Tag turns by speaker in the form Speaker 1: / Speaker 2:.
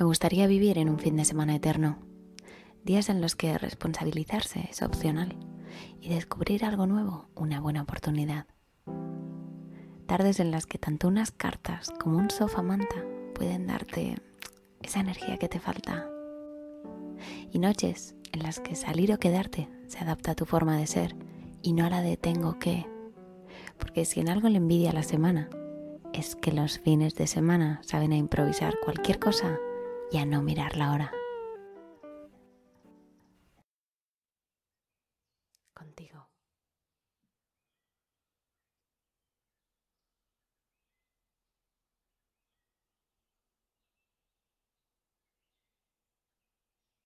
Speaker 1: Me gustaría vivir en un fin de semana eterno, días en los que responsabilizarse es opcional y descubrir algo nuevo una buena oportunidad. Tardes en las que tanto unas cartas como un sofá manta pueden darte esa energía que te falta. Y noches en las que salir o quedarte se adapta a tu forma de ser y no a la de tengo que. Porque si en algo le envidia la semana, es que los fines de semana saben a improvisar cualquier cosa y a no mirar la hora. Contigo.